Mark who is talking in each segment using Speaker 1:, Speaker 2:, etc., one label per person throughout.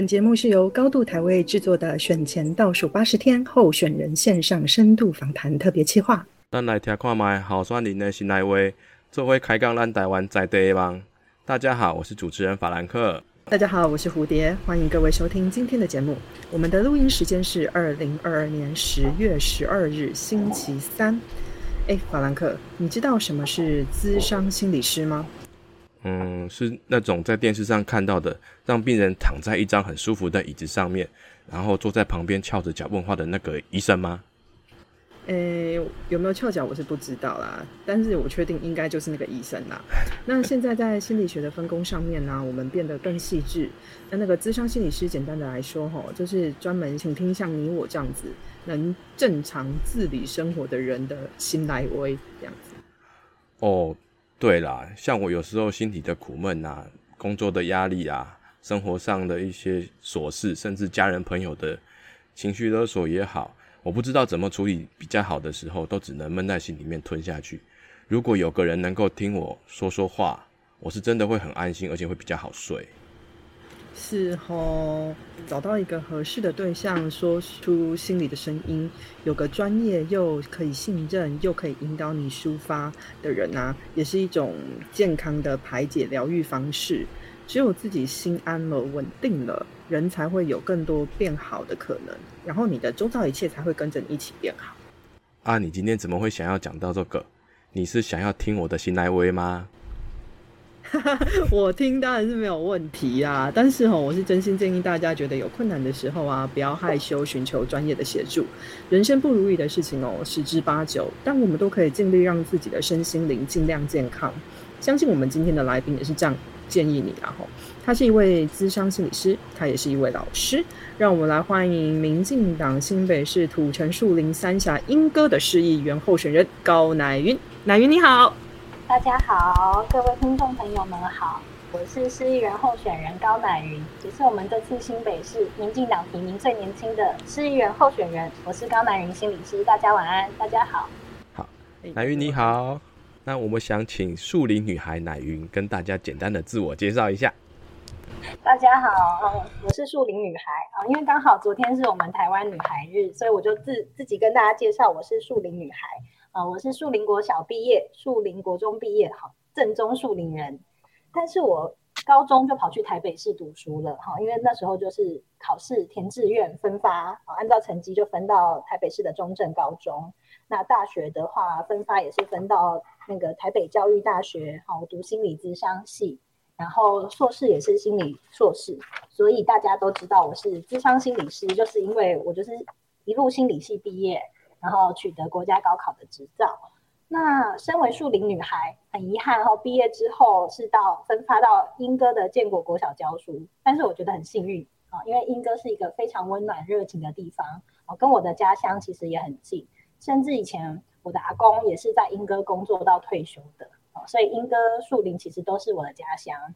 Speaker 1: 本节目是由高度台位制作的选前倒数八十天候选人线上深度访谈特别企划。
Speaker 2: 咱来听看卖候选人的新来话，做会开讲咱台湾在地的梦。大家好，我是主持人法兰克。
Speaker 1: 大家好，我是蝴蝶，欢迎各位收听今天的节目。我们的录音时间是二零二二年十月十二日星期三。哎，法兰克，你知道什么是资商心理师吗？
Speaker 2: 嗯，是那种在电视上看到的，让病人躺在一张很舒服的椅子上面，然后坐在旁边翘着脚问话的那个医生吗？
Speaker 1: 诶，有没有翘脚我是不知道啦，但是我确定应该就是那个医生啦。那现在在心理学的分工上面呢，我们变得更细致。那那个咨商心理师，简单的来说，吼，就是专门倾听像你我这样子能正常自理生活的人的心来威这样子。
Speaker 2: 哦，对啦，像我有时候心里的苦闷啊，工作的压力啊，生活上的一些琐事，甚至家人朋友的情绪勒索也好。我不知道怎么处理比较好的时候，都只能闷在心里面吞下去。如果有个人能够听我说说话，我是真的会很安心，而且会比较好睡。
Speaker 1: 是哦，找到一个合适的对象，说出心里的声音，有个专业又可以信任又可以引导你抒发的人啊，也是一种健康的排解疗愈方式。只有自己心安了、稳定了，人才会有更多变好的可能，然后你的周遭一切才会跟着你一起变好。
Speaker 2: 啊，你今天怎么会想要讲到这个？你是想要听我的心来威吗？
Speaker 1: 我听当然是没有问题啊，但是哈，我是真心建议大家，觉得有困难的时候啊，不要害羞，寻求专业的协助。人生不如意的事情哦，十之八九，但我们都可以尽力让自己的身心灵尽量健康。相信我们今天的来宾也是这样。建议你，然后他是一位资商心理师，他也是一位老师。让我们来欢迎民进党新北市土城树林三峡莺歌的市议员候选人高乃云。乃云你好，
Speaker 3: 大家好，各位听众朋友们好，我是市议员候选人高乃云，也是我们这次新北市民进党提名最年轻的市议员候选人。我是高乃云心理师，大家晚安，大家好。
Speaker 2: 好，乃云你好。那我们想请树林女孩乃云跟大家简单的自我介绍一下。
Speaker 3: 大家好，嗯，我是树林女孩啊，因为刚好昨天是我们台湾女孩日，所以我就自自己跟大家介绍，我是树林女孩啊，我是树林国小毕业，树林国中毕业，好，正宗树林人。但是我高中就跑去台北市读书了，哈，因为那时候就是考试填志愿分发，按照成绩就分到台北市的中正高中。那大学的话，分发也是分到那个台北教育大学，好读心理咨商系，然后硕士也是心理硕士，所以大家都知道我是咨商心理师，就是因为我就是一路心理系毕业，然后取得国家高考的执照。那身为树林女孩，很遗憾哈，毕业之后是到分发到英歌的建国国小教书，但是我觉得很幸运啊，因为英歌是一个非常温暖热情的地方，哦，跟我的家乡其实也很近。甚至以前我的阿公也是在莺歌工作到退休的所以莺歌树林其实都是我的家乡。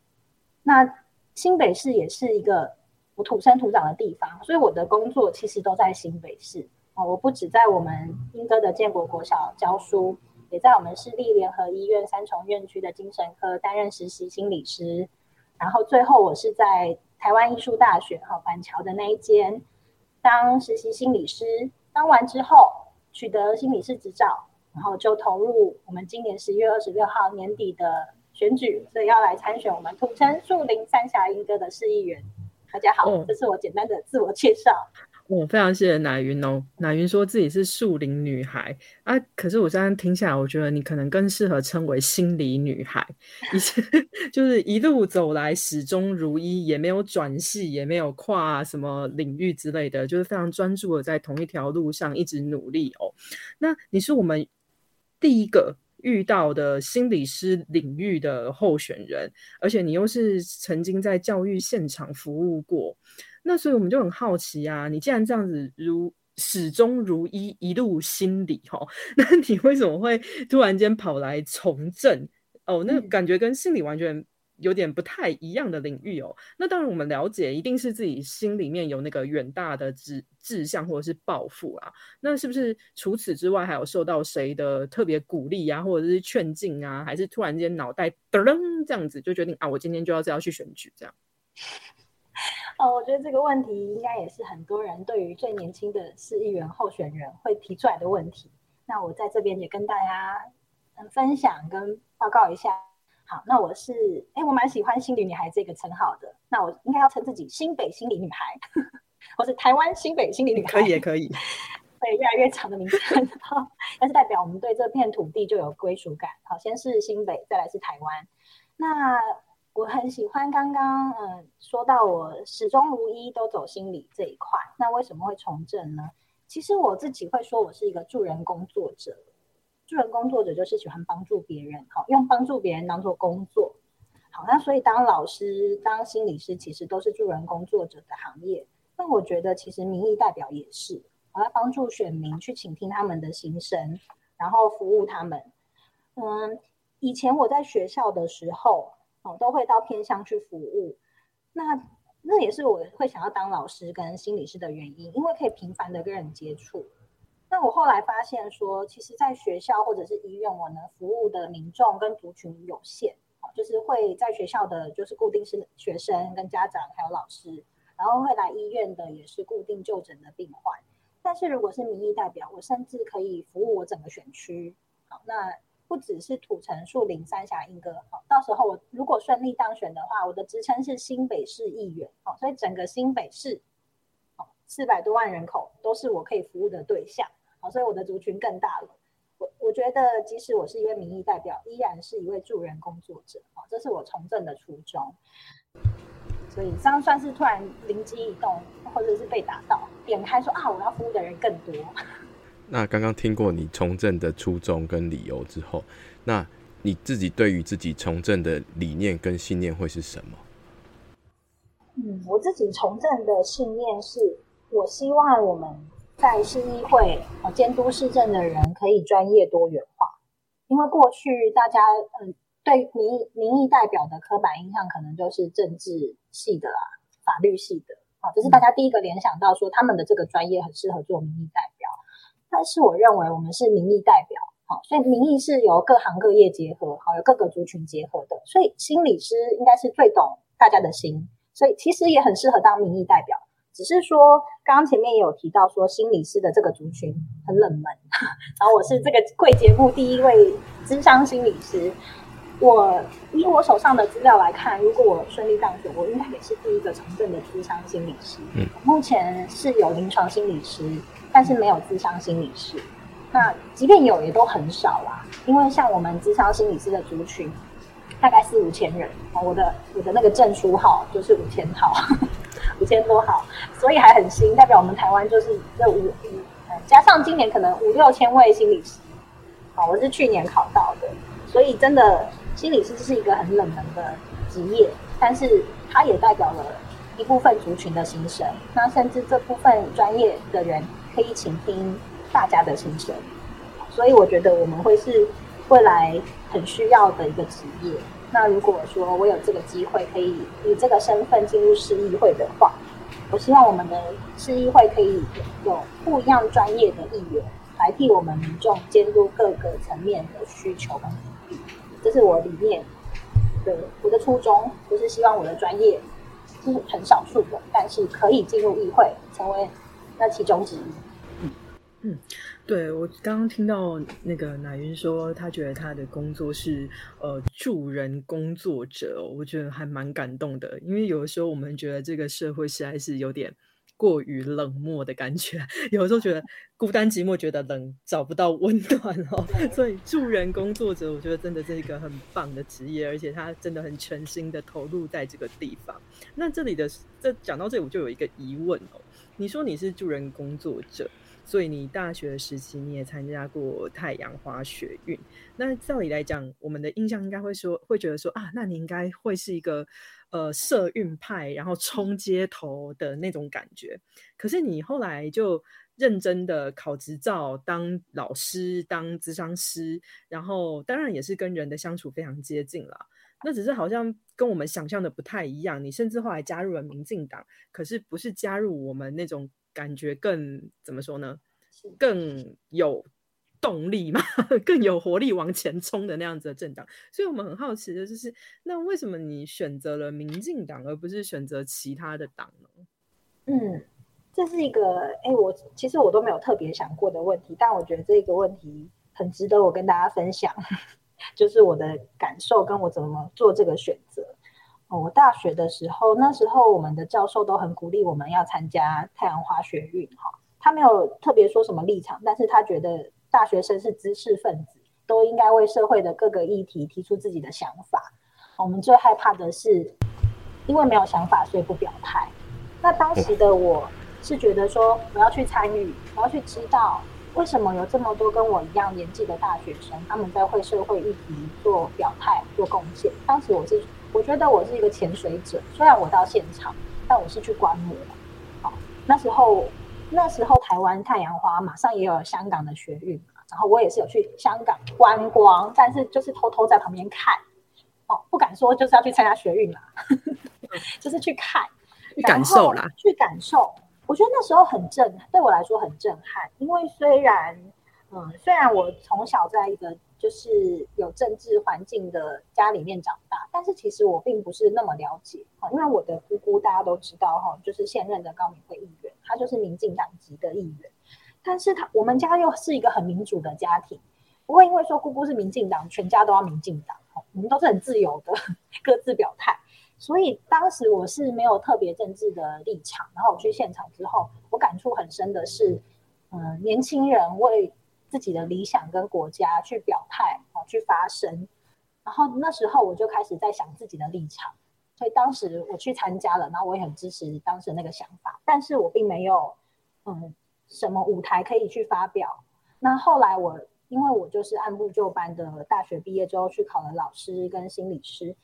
Speaker 3: 那新北市也是一个我土生土长的地方，所以我的工作其实都在新北市哦。我不止在我们莺歌的建国国小教书，也在我们市立联合医院三重院区的精神科担任实习心理师。然后最后我是在台湾艺术大学哈板桥的那一间当实习心理师，当完之后。取得心理师执照，然后就投入我们今年十月二十六号年底的选举，所以要来参选我们土城树林三峡莺歌的市议员。大家好，这是我简单的自我介绍。
Speaker 1: 我非常谢谢奶云哦。奶云说自己是树林女孩啊，可是我刚刚听下来，我觉得你可能更适合称为心理女孩，一直 就是一路走来始终如一，也没有转系，也没有跨什么领域之类的，就是非常专注的在同一条路上一直努力哦。那你是我们第一个遇到的心理师领域的候选人，而且你又是曾经在教育现场服务过。那所以我们就很好奇啊，你既然这样子如始终如一一路心理哈，那你为什么会突然间跑来从政？哦，那感觉跟心理完全有点不太一样的领域哦。那当然我们了解，一定是自己心里面有那个远大的志志向或者是抱负啊。那是不是除此之外还有受到谁的特别鼓励啊，或者是劝进啊？还是突然间脑袋噔这样子就决定啊，我今天就要这样去选举这样？
Speaker 3: 哦，我觉得这个问题应该也是很多人对于最年轻的市议员候选人会提出来的问题。那我在这边也跟大家分享跟报告一下。好，那我是哎，我蛮喜欢“心理女孩”这个称号的。那我应该要称自己“新北心理女孩”，我是台湾新北心理女孩，
Speaker 1: 可以也可以。
Speaker 3: 对，越来越长的名称，但是代表我们对这片土地就有归属感。好，先是新北，再来是台湾。那我很喜欢刚刚嗯说到我始终如一都走心理这一块，那为什么会从政呢？其实我自己会说我是一个助人工作者，助人工作者就是喜欢帮助别人，好用帮助别人当做工作，好那所以当老师、当心理师其实都是助人工作者的行业。那我觉得其实民意代表也是，我要帮助选民去倾听他们的心声，然后服务他们。嗯。以前我在学校的时候，哦，都会到偏乡去服务。那那也是我会想要当老师跟心理师的原因，因为可以频繁的跟人接触。那我后来发现说，其实，在学校或者是医院，我能服务的民众跟族群有限。哦，就是会在学校的就是固定是学生跟家长还有老师，然后会来医院的也是固定就诊的病患。但是如果是民意代表，我甚至可以服务我整个选区。好，那。不只是土城、树林、三峡、莺歌，好，到时候我如果顺利当选的话，我的职称是新北市议员，好，所以整个新北市，好，四百多万人口都是我可以服务的对象，好，所以我的族群更大了。我我觉得，即使我是一位民意代表，依然是一位助人工作者，好，这是我从政的初衷。所以这样算是突然灵机一动，或者是被打到，点开说啊，我要服务的人更多。
Speaker 2: 那刚刚听过你从政的初衷跟理由之后，那你自己对于自己从政的理念跟信念会是什么？
Speaker 3: 嗯，我自己从政的信念是，我希望我们在市议会呃监督市政的人可以专业多元化，因为过去大家嗯对民意民意代表的刻板印象可能就是政治系的啦、法律系的啊，这是大家第一个联想到说他们的这个专业很适合做民意代表。但是我认为我们是民意代表，好，所以民意是由各行各业结合，好，有各个族群结合的，所以心理师应该是最懂大家的心，所以其实也很适合当民意代表。只是说，刚刚前面也有提到说，心理师的这个族群很冷门，然后我是这个贵节目第一位智商心理师，我以我手上的资料来看，如果我顺利当选，我应该也是第一个从政的智商心理师。嗯，目前是有临床心理师。但是没有智商心理师，那即便有也都很少啦。因为像我们智商心理师的族群，大概四五千人我的我的那个证书号就是五千号，五千多号，所以还很新。代表我们台湾就是这五，加上今年可能五六千位心理师，好，我是去年考到的，所以真的心理师是一个很冷门的职业，但是它也代表了一部分族群的心声。那甚至这部分专业的人。可以倾听大家的心声，所以我觉得我们会是未来很需要的一个职业。那如果说我有这个机会，可以以这个身份进入市议会的话，我希望我们的市议会可以有不一样专业的议员来替我们民众监督各个层面的需求跟利这是我理念，的我的初衷，就是希望我的专业是很少数的，但是可以进入议会，成为那其中之一。
Speaker 1: 嗯，对我刚刚听到那个奶云说，他觉得他的工作是呃助人工作者，我觉得还蛮感动的。因为有的时候我们觉得这个社会实在是有点过于冷漠的感觉，有的时候觉得孤单寂寞，觉得冷，找不到温暖哦。所以助人工作者，我觉得真的是一个很棒的职业，而且他真的很全心的投入在这个地方。那这里的这讲到这里，我就有一个疑问哦，你说你是助人工作者。所以你大学时期你也参加过太阳花学运，那照理来讲，我们的印象应该会说，会觉得说啊，那你应该会是一个呃社运派，然后冲街头的那种感觉。可是你后来就认真的考执照，当老师，当咨商师，然后当然也是跟人的相处非常接近了。那只是好像跟我们想象的不太一样。你甚至后来加入了民进党，可是不是加入我们那种。感觉更怎么说呢？更有动力嘛，更有活力往前冲的那样子的政党。所以我们很好奇的就是，那为什么你选择了民进党，而不是选择其他的党呢？
Speaker 3: 嗯，这是一个哎，我其实我都没有特别想过的问题，但我觉得这个问题很值得我跟大家分享，就是我的感受跟我怎么做这个选择。我大学的时候，那时候我们的教授都很鼓励我们要参加太阳花学运，哈，他没有特别说什么立场，但是他觉得大学生是知识分子，都应该为社会的各个议题提出自己的想法。我们最害怕的是，因为没有想法，所以不表态。那当时的我是觉得说，我要去参与，我要去知道为什么有这么多跟我一样年纪的大学生，他们在为社会议题做表态、做贡献。当时我是。我觉得我是一个潜水者，虽然我到现场，但我是去观摩。好，那时候那时候台湾太阳花马上也有香港的学运然后我也是有去香港观光，但是就是偷偷在旁边看，哦，不敢说就是要去参加学运啦，就是去看，
Speaker 1: 感受啦，
Speaker 3: 去感受。我觉得那时候很震，对我来说很震撼，因为虽然，嗯，虽然我从小在一个。就是有政治环境的家里面长大，但是其实我并不是那么了解哈，因为我的姑姑大家都知道哈，就是现任的高敏会议员，他就是民进党籍的议员，但是他我们家又是一个很民主的家庭，不会因为说姑姑是民进党，全家都要民进党，我们都是很自由的 各自表态，所以当时我是没有特别政治的立场，然后我去现场之后，我感触很深的是，嗯，年轻人为。自己的理想跟国家去表态啊，去发声，然后那时候我就开始在想自己的立场，所以当时我去参加了，然后我也很支持当时那个想法，但是我并没有嗯什么舞台可以去发表。那后来我因为我就是按部就班的大学毕业之后去考了老师跟心理师，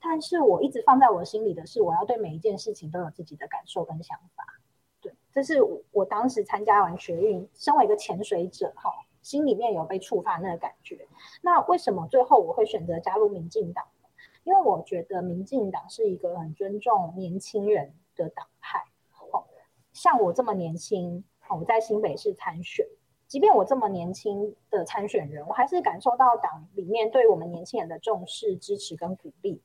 Speaker 3: 但是我一直放在我心里的是，我要对每一件事情都有自己的感受跟想法。对，这是我当时参加完学运，身为一个潜水者哈。心里面有被触发那个感觉，那为什么最后我会选择加入民进党？因为我觉得民进党是一个很尊重年轻人的党派。哦，像我这么年轻，我在新北市参选，即便我这么年轻的参选人，我还是感受到党里面对我们年轻人的重视、支持跟鼓励。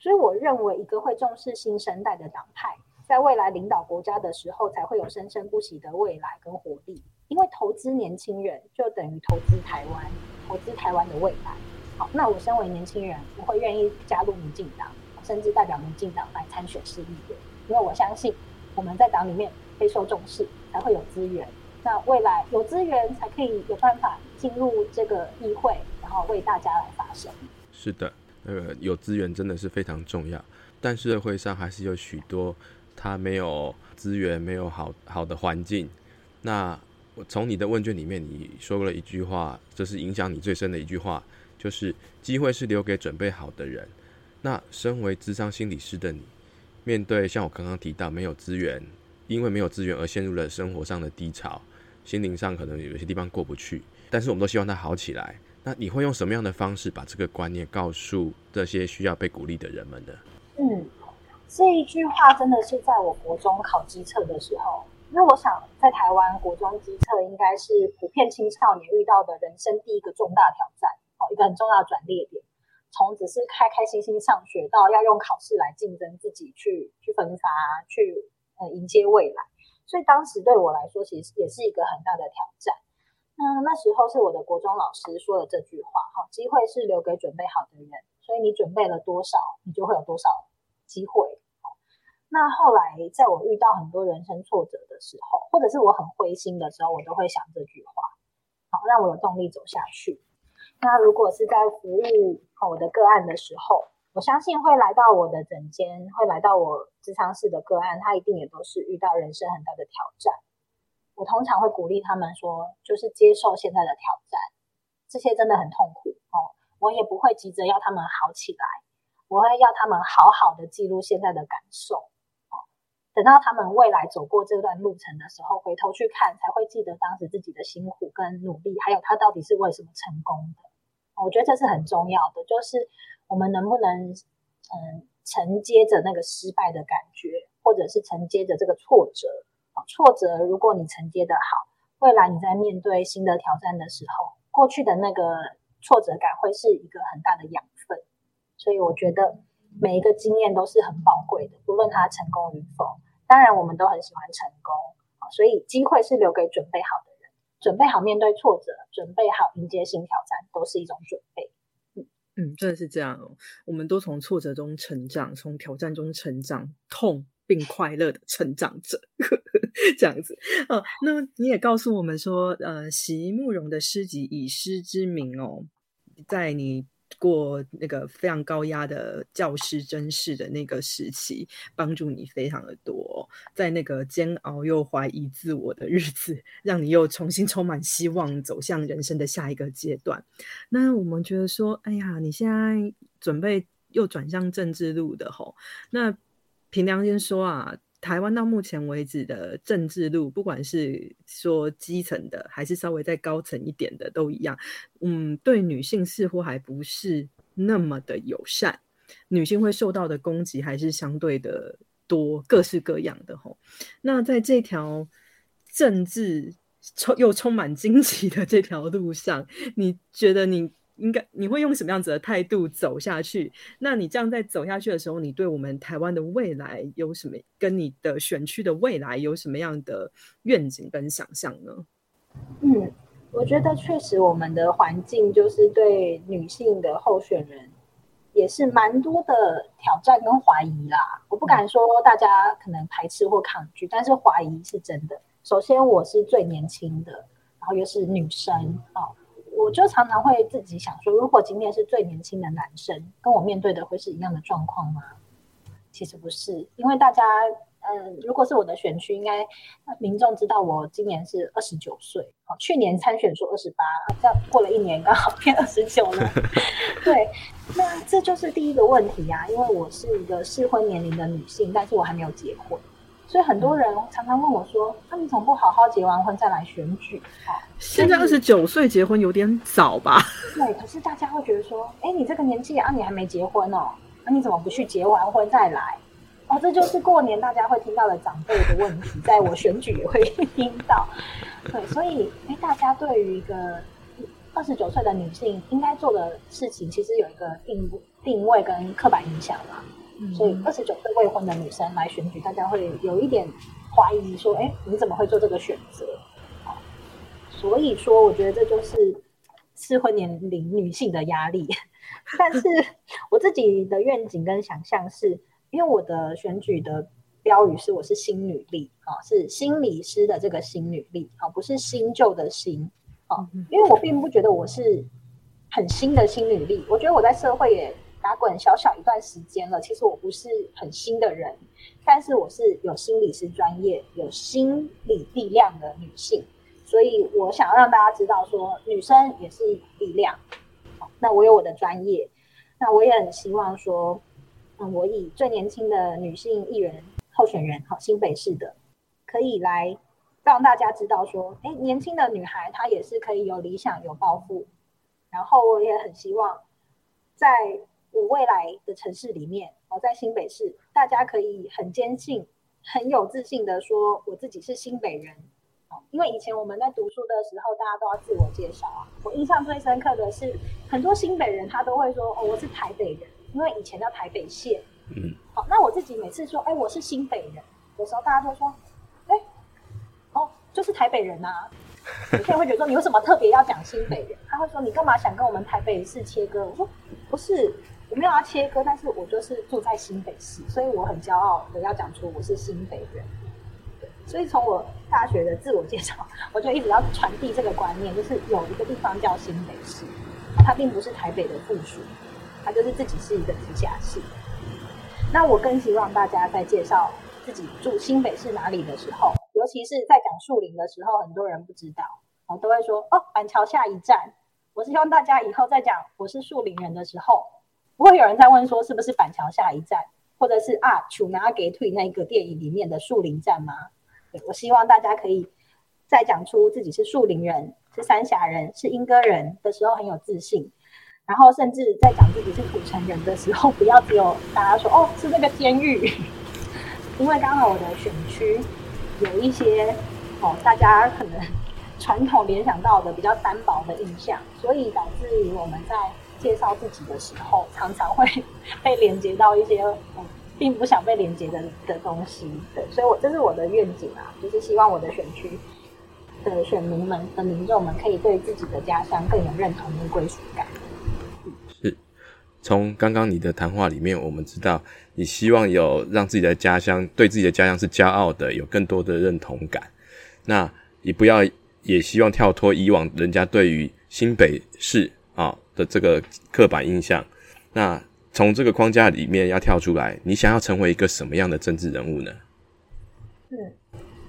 Speaker 3: 所以我认为，一个会重视新生代的党派，在未来领导国家的时候，才会有生生不息的未来跟活力。因为投资年轻人就等于投资台湾，投资台湾的未来。好，那我身为年轻人，我会愿意加入民进党，甚至代表民进党来参选市议员。因为我相信我们在党里面备受重视，才会有资源。那未来有资源，才可以有办法进入这个议会，然后为大家来发声。
Speaker 2: 是的，呃，有资源真的是非常重要，但社会上还是有许多他没有资源，没有好好的环境。那我从你的问卷里面，你说了一句话，这是影响你最深的一句话，就是机会是留给准备好的人。那身为智商心理师的你，面对像我刚刚提到没有资源，因为没有资源而陷入了生活上的低潮，心灵上可能有些地方过不去，但是我们都希望他好起来。那你会用什么样的方式把这个观念告诉这些需要被鼓励的人们呢？
Speaker 3: 嗯，这一句话真的是在我国中考机测的时候。因为我想，在台湾国中基测应该是普遍青少年遇到的人生第一个重大挑战，哦，一个很重要的转捩点。从只是开开心心上学，到要用考试来竞争自己，去去分发，去呃迎接未来。所以当时对我来说，其实也是一个很大的挑战。嗯，那时候是我的国中老师说的这句话，哈，机会是留给准备好的人，所以你准备了多少，你就会有多少机会。那后来，在我遇到很多人生挫折的时候，或者是我很灰心的时候，我都会想这句话，好让我有动力走下去。那如果是在服务我的个案的时候，我相信会来到我的诊间，会来到我智商室的个案，他一定也都是遇到人生很大的挑战。我通常会鼓励他们说，就是接受现在的挑战，这些真的很痛苦哦。我也不会急着要他们好起来，我会要他们好好的记录现在的感受哦。等到他们未来走过这段路程的时候，回头去看，才会记得当时自己的辛苦跟努力，还有他到底是为什么成功的。我觉得这是很重要的，就是我们能不能嗯承接着那个失败的感觉，或者是承接着这个挫折。挫折如果你承接的好，未来你在面对新的挑战的时候，过去的那个挫折感会是一个很大的养分。所以我觉得每一个经验都是很宝贵的，不论它成功与否。当然，我们都很喜欢成功，所以机会是留给准备好的人，准备好面对挫折，准备好迎接新挑战，都是一种准备。
Speaker 1: 嗯，真的是这样哦。我们都从挫折中成长，从挑战中成长，痛并快乐的成长者，这样子。哦，那你也告诉我们说，呃，席慕容的诗集以诗之名哦，在你。过那个非常高压的教师真试的那个时期，帮助你非常的多，在那个煎熬又怀疑自我的日子，让你又重新充满希望，走向人生的下一个阶段。那我们觉得说，哎呀，你现在准备又转向政治路的吼，那凭良心说啊。台湾到目前为止的政治路，不管是说基层的，还是稍微再高层一点的，都一样。嗯，对女性似乎还不是那么的友善，女性会受到的攻击还是相对的多，各式各样的吼。那在这条政治充又充满惊奇的这条路上，你觉得你？应该你会用什么样子的态度走下去？那你这样在走下去的时候，你对我们台湾的未来有什么？跟你的选区的未来有什么样的愿景跟想象呢？
Speaker 3: 嗯，我觉得确实我们的环境就是对女性的候选人也是蛮多的挑战跟怀疑啦。我不敢说大家可能排斥或抗拒，但是怀疑是真的。首先我是最年轻的，然后又是女生啊。我就常常会自己想说，如果今天是最年轻的男生，跟我面对的会是一样的状况吗？其实不是，因为大家，嗯，如果是我的选区，应该民众知道我今年是二十九岁，好，去年参选说二十八，这样过了一年刚好变二十九了。对，那这就是第一个问题呀，因为我是一个适婚年龄的女性，但是我还没有结婚。所以很多人常常问我说：“那你怎么不好好结完婚再来选举？”
Speaker 1: 啊，现在二十九岁结婚有点早吧？
Speaker 3: 对，可是大家会觉得说：“哎，你这个年纪啊，你还没结婚哦，那你怎么不去结完婚再来？”哦，这就是过年大家会听到的长辈的问题，在我选举也会听到。对，所以哎，大家对于一个二十九岁的女性应该做的事情，其实有一个定定位跟刻板印象嘛。所以二十九岁未婚的女生来选举，大家会有一点怀疑，说：“哎，你怎么会做这个选择？”所以说，我觉得这就是适婚年龄女性的压力。但是我自己的愿景跟想象是，因为我的选举的标语是“我是新女力”啊，是心理师的这个新女力啊，不是新旧的新啊。因为我并不觉得我是很新的新女力，我觉得我在社会也。打滚小小一段时间了，其实我不是很新的人，但是我是有心理师专业、有心理力量的女性，所以我想要让大家知道，说女生也是力量。那我有我的专业，那我也很希望说，嗯，我以最年轻的女性艺人候选人，好，新北市的，可以来让大家知道说，哎，年轻的女孩她也是可以有理想、有抱负。然后我也很希望在。我未来的城市里面，我在新北市，大家可以很坚信、很有自信的说，我自己是新北人。因为以前我们在读书的时候，大家都要自我介绍啊。我印象最深刻的是，很多新北人他都会说，哦，我是台北人，因为以前叫台北县。嗯。好，那我自己每次说，哎，我是新北人，有时候大家都说，哎，哦，就是台北人啊。有些人会觉得说，你为什么特别要讲新北人？他会说，你干嘛想跟我们台北市切割？我说，不是。我没有要切割，但是我就是住在新北市，所以我很骄傲的要讲出我是新北人。所以从我大学的自我介绍，我就一直要传递这个观念，就是有一个地方叫新北市，它并不是台北的附属，它就是自己是一个直辖市。那我更希望大家在介绍自己住新北市哪里的时候，尤其是在讲树林的时候，很多人不知道，我都会说哦，板桥下一站。我是希望大家以后在讲我是树林人的时候。不会有人在问说是不是板桥下一站，或者是啊，楚拿给退那个电影里面的树林站吗？对我希望大家可以在讲出自己是树林人、是三峡人、是莺歌人的时候很有自信，然后甚至在讲自己是土城人的时候，不要只有大家说哦是那个监狱，因为刚好我的选区有一些哦，大家可能传统联想到的比较单薄的印象，所以导致于我们在介绍自己的时候，常常会 被连接到一些嗯，并不想被连接的的东西。对，所以我这是我的愿景啊，就是希望我的选区的选民们的民众们可以对自己的家乡更有认同跟归属感。
Speaker 2: 是，从刚刚你的谈话里面，我们知道你希望有让自己的家乡对自己的家乡是骄傲的，有更多的认同感。那你不要，也希望跳脱以往人家对于新北市的这个刻板印象。那从这个框架里面要跳出来，你想要成为一个什么样的政治人物呢？
Speaker 3: 嗯，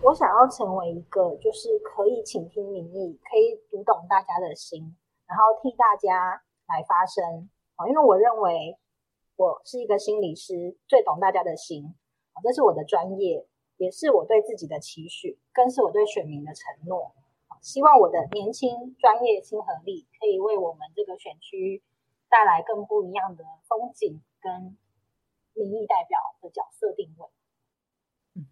Speaker 3: 我想要成为一个就是可以倾听民意，可以读懂大家的心，然后替大家来发声啊。因为我认为我是一个心理师，最懂大家的心啊，这是我的专业。也是我对自己的期许，更是我对选民的承诺。希望我的年轻、专业、亲和力，可以为我们这个选区带来更不一样的风景跟民意代表的角色定位。
Speaker 1: 嗯，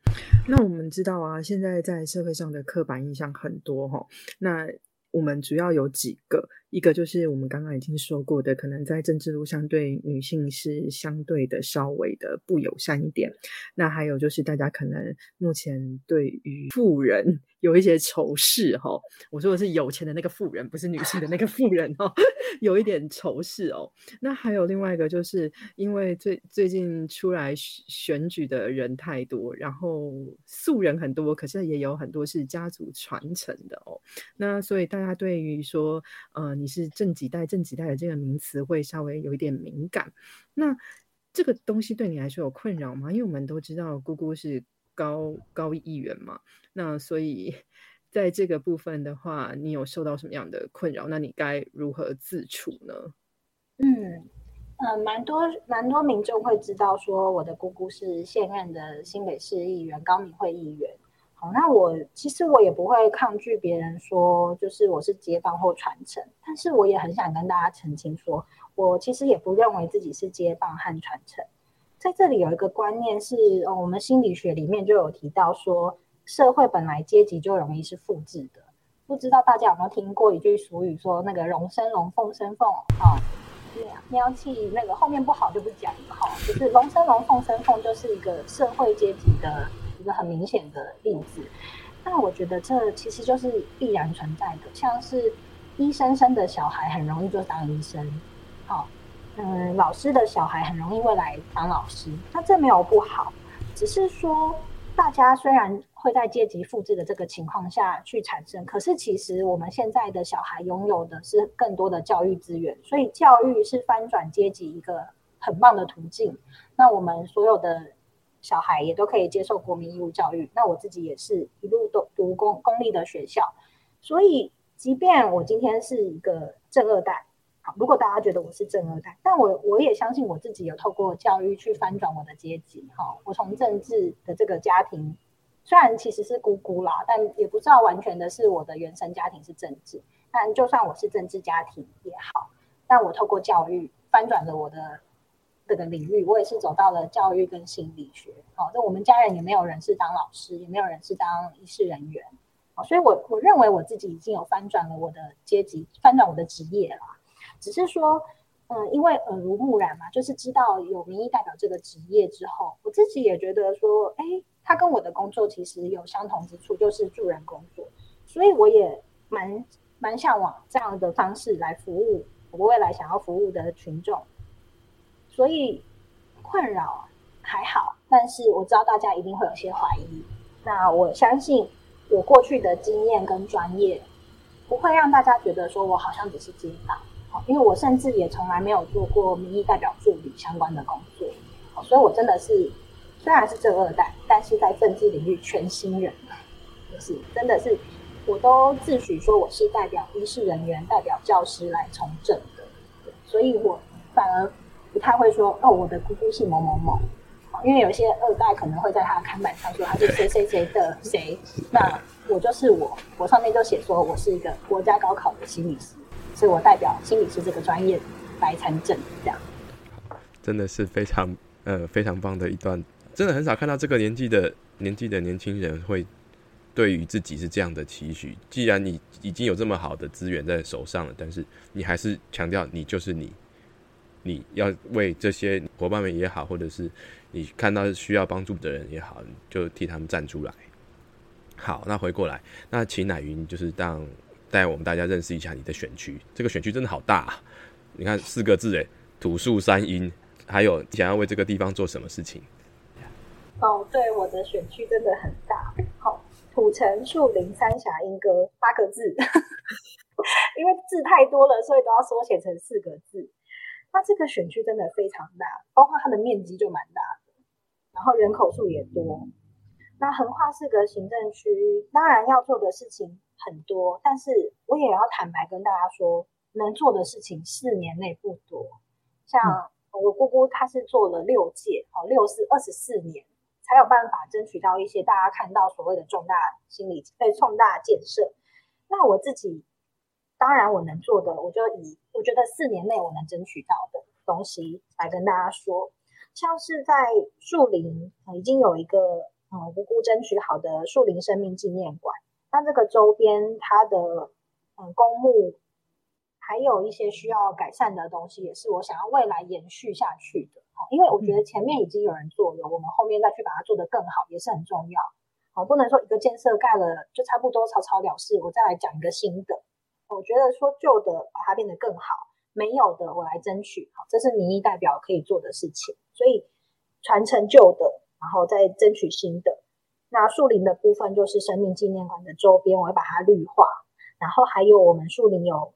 Speaker 1: 那我们知道啊，现在在社会上的刻板印象很多哈。那我们主要有几个。一个就是我们刚刚已经说过的，可能在政治路上对女性是相对的稍微的不友善一点。那还有就是大家可能目前对于富人。有一些仇视哈，我说的是有钱的那个富人，不是女性的那个富人哦，有一点仇视哦。那还有另外一个，就是因为最最近出来选举的人太多，然后素人很多，可是也有很多是家族传承的哦。那所以大家对于说，呃，你是正几代、正几代的这个名词会稍微有一点敏感。那这个东西对你来说有困扰吗？因为我们都知道姑姑是。高高议员嘛，那所以 在这个部分的话，你有受到什么样的困扰？那你该如何自处呢？
Speaker 3: 嗯嗯，蛮多蛮多民众会知道说，我的姑姑是现任的新北市议员高明惠议员。好，那我其实我也不会抗拒别人说，就是我是接棒或传承，但是我也很想跟大家澄清，说我其实也不认为自己是接棒和传承。在这里有一个观念是，哦，我们心理学里面就有提到说，社会本来阶级就容易是复制的。不知道大家有没有听过一句俗语，说那个龙生龙，凤生凤，哦，喵气那个后面不好就不讲了哈。就是龙生龙，凤生凤，就是一个社会阶级的一个很明显的例子。那我觉得这其实就是必然存在的，像是医生生的小孩很容易就当医生，好。嗯，老师的小孩很容易未来当老师，那这没有不好，只是说大家虽然会在阶级复制的这个情况下去产生，可是其实我们现在的小孩拥有的是更多的教育资源，所以教育是翻转阶级一个很棒的途径。那我们所有的小孩也都可以接受国民义务教育，那我自己也是一路都读公公立的学校，所以即便我今天是一个正二代。好如果大家觉得我是正二代，但我我也相信我自己有透过教育去翻转我的阶级。哈，我从政治的这个家庭，虽然其实是姑姑啦，但也不知道完全的是我的原生家庭是政治。但就算我是政治家庭也好，但我透过教育翻转了我的这个领域，我也是走到了教育跟心理学。好，那我们家人也没有人是当老师，也没有人是当医师人员。好，所以我我认为我自己已经有翻转了我的阶级，翻转我的职业了。只是说，嗯，因为耳濡目染嘛，就是知道有民意代表这个职业之后，我自己也觉得说，哎，他跟我的工作其实有相同之处，就是助人工作，所以我也蛮蛮向往这样的方式来服务我未来想要服务的群众。所以困扰还好，但是我知道大家一定会有些怀疑。那我相信我过去的经验跟专业，不会让大家觉得说我好像只是街坊。因为我甚至也从来没有做过民意代表助理相关的工作，所以我真的是虽然是正二代，但是在政治领域全新人，就是真的是我都自诩说我是代表医事人员、代表教师来从政的，所以我反而不太会说哦，我的姑姑是某某某，因为有些二代可能会在他的看板上说他是谁谁谁的谁，那我就是我，我上面就写说我是一个国家高考的心理师。所以我代表心理师这个专业来参政，这样
Speaker 2: 真的是非常呃非常棒的一段，真的很少看到这个年纪的年纪的年轻人会对于自己是这样的期许。既然你已经有这么好的资源在手上了，但是你还是强调你就是你，你要为这些伙伴们也好，或者是你看到需要帮助的人也好，就替他们站出来。好，那回过来，那请乃云就是当带我们大家认识一下你的选区。这个选区真的好大，啊，你看四个字诶，土树山阴，还有想要为这个地方做什么事情？
Speaker 3: 哦，对，我的选区真的很大。好，土城树林三峡莺歌八个字，因为字太多了，所以都要缩写成四个字。那这个选区真的非常大，包括它的面积就蛮大的，然后人口数也多。那横跨四个行政区，当然要做的事情很多，但是我也要坦白跟大家说，能做的事情四年内不多。像我姑姑，她是做了六届，哦，六是二十四年，才有办法争取到一些大家看到所谓的重大心理对重大建设。那我自己，当然我能做的，我就以我觉得四年内我能争取到的东西来跟大家说，像是在树林已经有一个。嗯，无辜争取好的树林生命纪念馆，那这个周边它的嗯公墓，还有一些需要改善的东西，也是我想要未来延续下去的。好，因为我觉得前面已经有人做了，我们后面再去把它做得更好，也是很重要。好，不能说一个建设盖了就差不多草草了事，我再来讲一个新的。我觉得说旧的把它变得更好，没有的我来争取。这是民意代表可以做的事情，所以传承旧的。然后再争取新的。那树林的部分就是生命纪念馆的周边，我会把它绿化。然后还有我们树林有，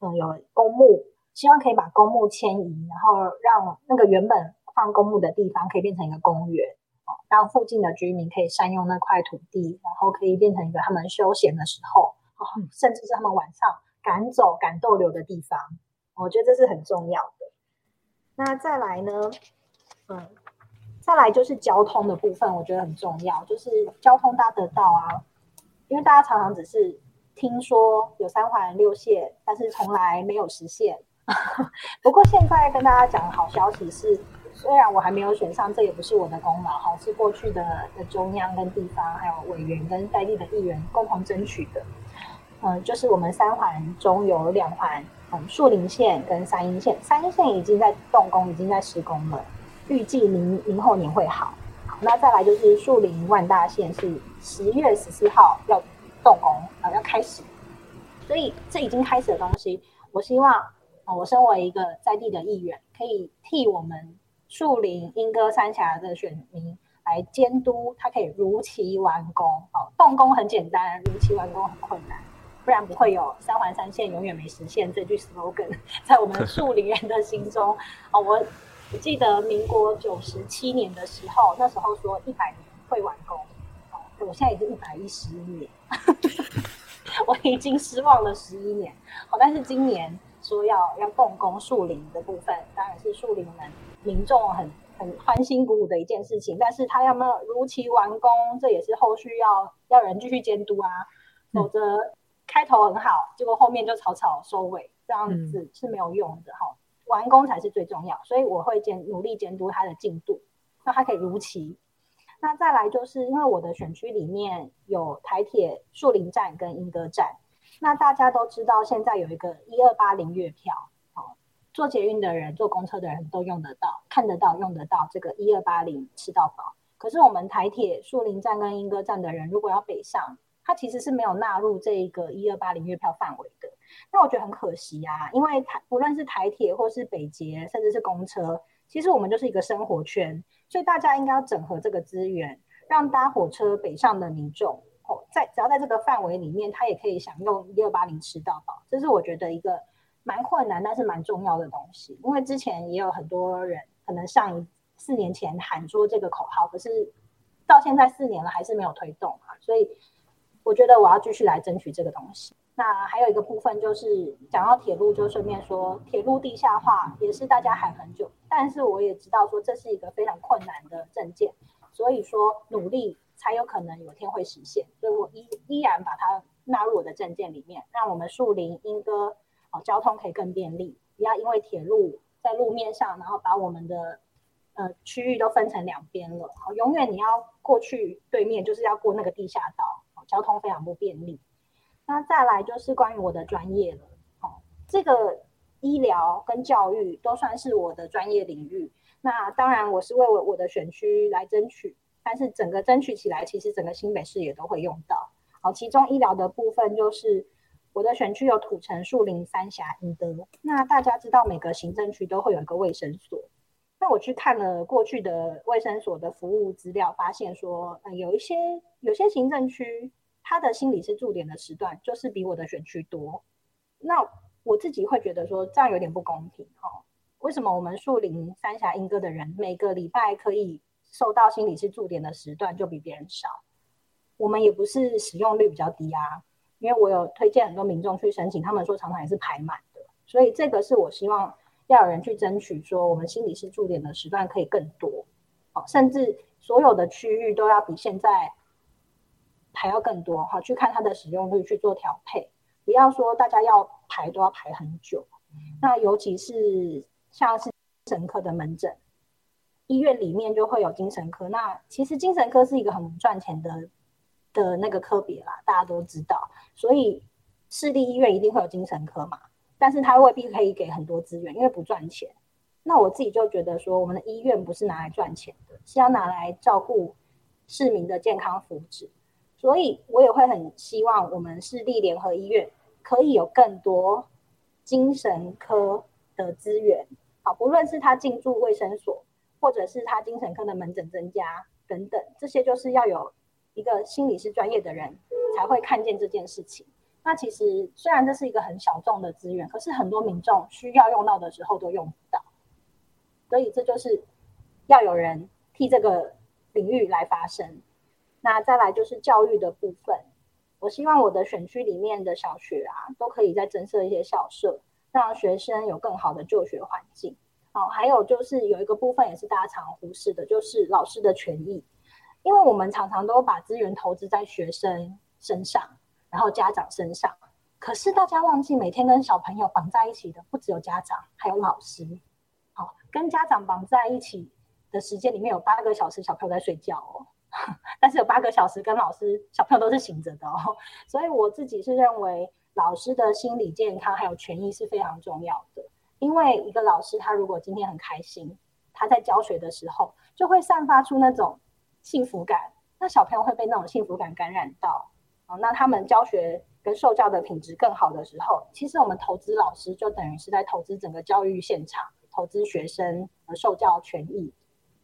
Speaker 3: 嗯，有公墓，希望可以把公墓迁移，然后让那个原本放公墓的地方可以变成一个公园，哦，让附近的居民可以善用那块土地，然后可以变成一个他们休闲的时候，哦，甚至是他们晚上赶走赶逗留的地方。我觉得这是很重要的。那再来呢，嗯。再来就是交通的部分，我觉得很重要，就是交通搭得到啊，因为大家常常只是听说有三环六线，但是从来没有实现。不过现在跟大家讲好消息是，虽然我还没有选上，这也不是我的功劳哈，是过去的的中央跟地方还有委员跟在地的议员共同争取的。嗯，就是我们三环中有两环，嗯，树林线跟三阴线，三阴线已经在动工，已经在施工了。预计明明后年会好。好，那再来就是树林万大线是十月十四号要动工啊，要开始。所以这已经开始的东西，我希望啊，我身为一个在地的议员，可以替我们树林莺歌三峡的选民来监督，它可以如期完工。哦，动工很简单，如期完工很困难，不然不会有三环三线永远没实现这句 slogan 在我们树林人的心中。哦，我。我记得民国九十七年的时候，那时候说一百年会完工，哦，我现在已经一百一十一年，我已经失望了十一年。好，但是今年说要要动工树林的部分，当然是树林们民众很很欢欣鼓舞的一件事情。但是他要没有如期完工，这也是后续要要人继续监督啊，否则开头很好，结果后面就草草收尾，这样子是没有用的哈。完工才是最重要，所以我会监努力监督它的进度，那它可以如期。那再来就是因为我的选区里面有台铁树林站跟莺歌站，那大家都知道现在有一个一二八零月票，哦，坐捷运的人、坐公车的人都用得到、看得到、用得到这个一二八零吃到饱。可是我们台铁树林站跟莺歌站的人，如果要北上，它其实是没有纳入这一个一二八零月票范围的。那我觉得很可惜呀，因为台不论是台铁或是北捷，甚至是公车，其实我们就是一个生活圈，所以大家应该要整合这个资源，让搭火车北上的民众哦，在只要在这个范围里面，他也可以享用一二八零吃到饱。这是我觉得一个蛮困难，但是蛮重要的东西。因为之前也有很多人可能上一四年前喊说这个口号，可是到现在四年了还是没有推动啊，所以我觉得我要继续来争取这个东西。那还有一个部分就是讲到铁路，就顺便说铁路地下化也是大家喊很久，但是我也知道说这是一个非常困难的证件，所以说努力才有可能有天会实现，所以我依依然把它纳入我的证件里面，让我们树林莺歌哦交通可以更便利，不要因为铁路在路面上，然后把我们的呃区域都分成两边了，好，永远你要过去对面就是要过那个地下道。交通非常不便利。那再来就是关于我的专业了，哦，这个医疗跟教育都算是我的专业领域。那当然我是为我我的选区来争取，但是整个争取起来，其实整个新北市也都会用到。好，其中医疗的部分就是我的选区有土城、树林、三峡、英德。那大家知道每个行政区都会有一个卫生所。那我去看了过去的卫生所的服务资料，发现说，呃，有一些有些行政区，它的心理是驻点的时段就是比我的选区多。那我自己会觉得说，这样有点不公平哈。为什么我们树林、三峡、莺歌的人每个礼拜可以受到心理师驻点的时段就比别人少？我们也不是使用率比较低啊，因为我有推荐很多民众去申请，他们说常常也是排满的，所以这个是我希望要有人去争取，说我们心理师驻点的时段可以更多，好，甚至所有的区域都要比现在还要更多，好，去看它的使用率去做调配，不要说大家要排都要排很久，那尤其是像是精神科的门诊，医院里面就会有精神科，那其实精神科是一个很赚钱的。的那个科别啦，大家都知道，所以市立医院一定会有精神科嘛，但是他未必可以给很多资源，因为不赚钱。那我自己就觉得说，我们的医院不是拿来赚钱的，是要拿来照顾市民的健康福祉。所以我也会很希望我们市立联合医院可以有更多精神科的资源，好，不论是他进驻卫生所，或者是他精神科的门诊增加等等，这些就是要有。一个心理师专业的人才会看见这件事情。那其实虽然这是一个很小众的资源，可是很多民众需要用到的时候都用不到。所以这就是要有人替这个领域来发声。那再来就是教育的部分，我希望我的选区里面的小学啊，都可以再增设一些校舍，让学生有更好的就学环境。哦，还有就是有一个部分也是大家常忽视的，就是老师的权益。因为我们常常都把资源投资在学生身上，然后家长身上，可是大家忘记每天跟小朋友绑在一起的不只有家长，还有老师。好，跟家长绑在一起的时间里面有八个小时小朋友在睡觉哦，但是有八个小时跟老师小朋友都是醒着的哦。所以我自己是认为老师的心理健康还有权益是非常重要的。因为一个老师他如果今天很开心，他在教学的时候就会散发出那种。幸福感，那小朋友会被那种幸福感感染到，哦，那他们教学跟受教的品质更好的时候，其实我们投资老师就等于是在投资整个教育现场，投资学生和受教权益。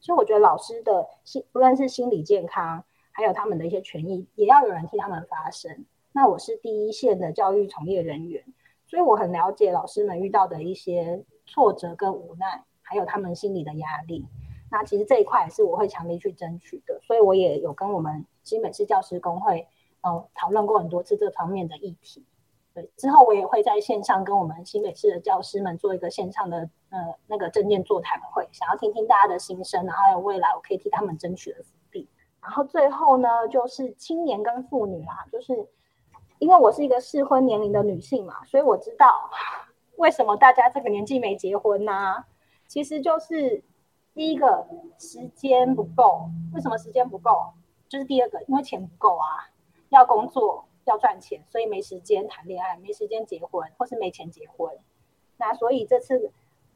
Speaker 3: 所以我觉得老师的心，不论是心理健康，还有他们的一些权益，也要有人替他们发声。那我是第一线的教育从业人员，所以我很了解老师们遇到的一些挫折跟无奈，还有他们心理的压力。那其实这一块是我会强力去争取的，所以我也有跟我们新北市教师工会，呃，讨论过很多次这方面的议题。对，之后我也会在线上跟我们新北市的教师们做一个线上的呃那个证件座谈会，想要听听大家的心声，然后还有未来我可以替他们争取的福利。然后最后呢，就是青年跟妇女啦，就是因为我是一个适婚年龄的女性嘛，所以我知道为什么大家这个年纪没结婚呢？其实就是。第一个时间不够，为什么时间不够？就是第二个，因为钱不够啊，要工作要赚钱，所以没时间谈恋爱，没时间结婚，或是没钱结婚。那所以这次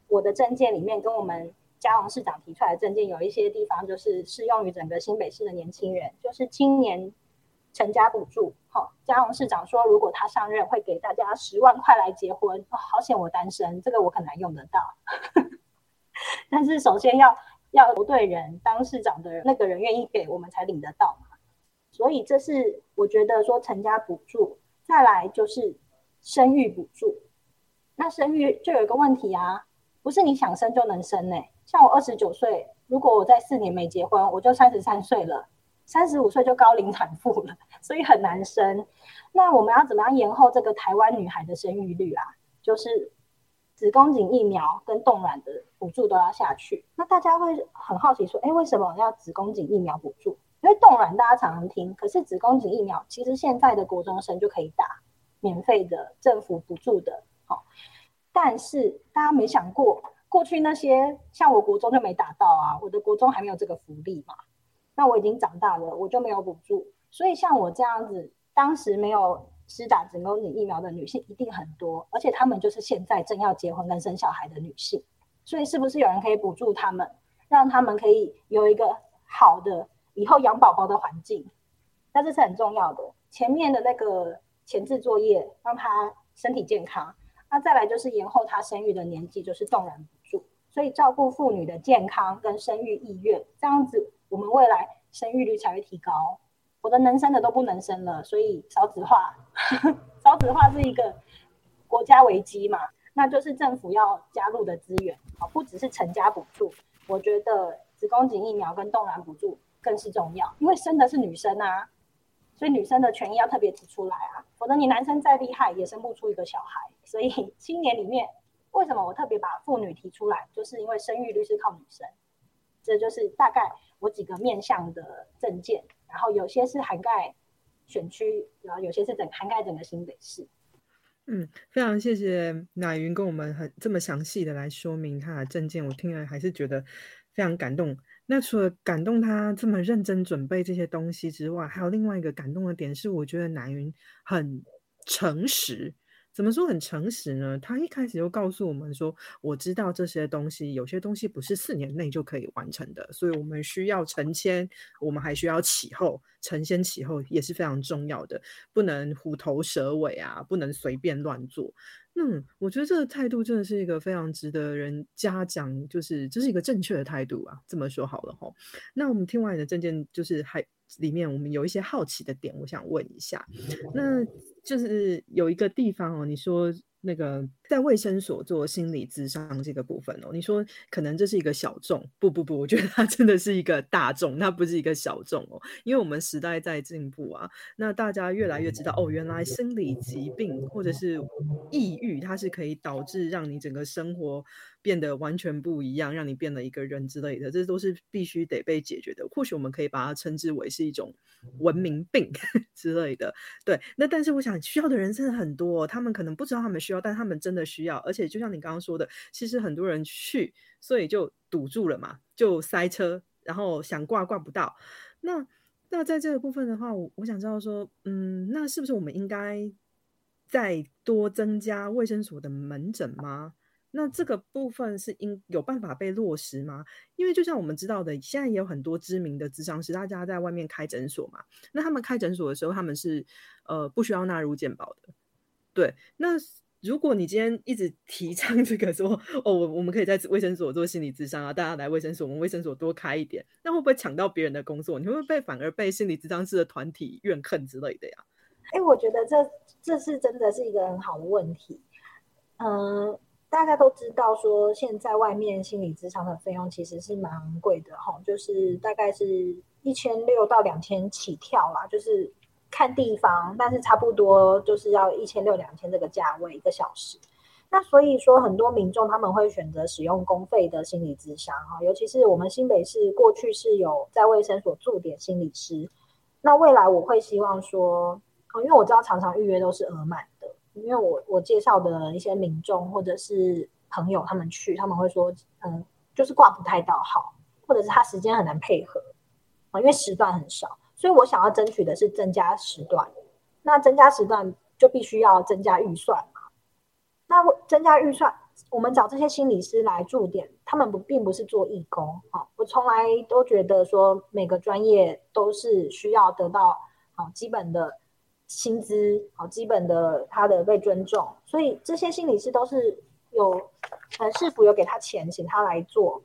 Speaker 3: 我的证件里面，跟我们嘉荣市长提出来的证件有一些地方，就是适用于整个新北市的年轻人，就是青年成家补助。好，嘉荣市长说，如果他上任，会给大家十万块来结婚。好险我单身，这个我很难用得到。但是首先要要投对人，当市长的那个人愿意给我们才领得到嘛。所以这是我觉得说成家补助，再来就是生育补助。那生育就有一个问题啊，不是你想生就能生呢。像我二十九岁，如果我在四年没结婚，我就三十三岁了，三十五岁就高龄产妇了，所以很难生。那我们要怎么样延后这个台湾女孩的生育率啊？就是。子宫颈疫苗跟冻卵的补助都要下去，那大家会很好奇说，哎，为什么要子宫颈疫苗补助？因为冻卵大家常常听，可是子宫颈疫苗其实现在的国中生就可以打，免费的政府补助的，好。但是大家没想过，过去那些像我国中就没打到啊，我的国中还没有这个福利嘛。那我已经长大了，我就没有补助，所以像我这样子当时没有施打子宫颈疫苗的女性一定很多，而且她们就是现在正要结婚跟生小孩的女性，所以是不是有人可以补助她们，让她们可以有一个好的以后养宝宝的环境？那这是很重要的。前面的那个前置作业，让他身体健康。那再来就是延后他生育的年纪，就是动然补助。所以照顾妇女的健康跟生育意愿，这样子我们未来生育率才会提高。我的能生的都不能生了，所以少子化，少子化是一个国家危机嘛？那就是政府要加入的资源，啊，不只是成家补助，我觉得子宫颈疫苗跟冻卵补助更是重要，因为生的是女生啊，所以女生的权益要特别提出来啊，否则你男生再厉害也生不出一个小孩。所以 青年里面，为什么我特别把妇女提出来，就是因为生育率是靠女生，这就是大概我几个面向的证件。然后有些是涵盖选区，然后有些是整涵盖整个新北市。
Speaker 1: 嗯，非常谢谢乃云跟我们很这么详细的来说明他的证件，我听了还是觉得非常感动。那除了感动他这么认真准备这些东西之外，还有另外一个感动的点是，我觉得南云很诚实。怎么说很诚实呢？他一开始就告诉我们说：“我知道这些东西，有些东西不是四年内就可以完成的，所以我们需要承先，我们还需要启后，承先启后也是非常重要的，不能虎头蛇尾啊，不能随便乱做。”嗯，我觉得这个态度真的是一个非常值得人嘉奖，就是这是一个正确的态度啊。这么说好了哈，那我们听完你的证件，就是还里面我们有一些好奇的点，我想问一下，那。就是有一个地方哦，你说。那个在卫生所做心理咨商这个部分哦，你说可能这是一个小众，不不不，我觉得它真的是一个大众，它不是一个小众哦，因为我们时代在进步啊，那大家越来越知道哦，原来心理疾病或者是抑郁，它是可以导致让你整个生活变得完全不一样，让你变了一个人之类的，这都是必须得被解决的。或许我们可以把它称之为是一种文明病 之类的。对，那但是我想需要的人真的很多，他们可能不知道他们。需要，但他们真的需要，而且就像你刚刚说的，其实很多人去，所以就堵住了嘛，就塞车，然后想挂挂不到。那那在这个部分的话，我我想知道说，嗯，那是不是我们应该再多增加卫生所的门诊吗？那这个部分是应有办法被落实吗？因为就像我们知道的，现在也有很多知名的咨商师，大家在外面开诊所嘛。那他们开诊所的时候，他们是呃不需要纳入健保的，对，那。如果你今天一直提倡这个说哦，我我们可以在卫生所做心理咨商啊，大家来卫生所，我们卫生所多开一点，那会不会抢到别人的工作？你会不会被反而被心理咨商师的团体怨恨之类的呀？
Speaker 3: 哎，我觉得这这是真的是一个很好的问题。嗯，大家都知道说现在外面心理咨商的费用其实是蛮贵的哈，就是大概是一千六到两千起跳啦，就是。看地方，但是差不多就是要一千六两千这个价位一个小时。那所以说，很多民众他们会选择使用公费的心理咨商哈，尤其是我们新北市过去是有在卫生所驻点心理师。那未来我会希望说，因为我知道常常预约都是额满，因为我我介绍的一些民众或者是朋友他们去，他们会说，嗯，就是挂不太到号，或者是他时间很难配合啊，因为时段很少。所以我想要争取的是增加时段，那增加时段就必须要增加预算嘛。那增加预算，我们找这些心理师来驻点，他们不并不是做义工啊。我从来都觉得说每个专业都是需要得到好基本的薪资，好基本的他的被尊重。所以这些心理师都是有呃市府有给他钱，请他来做。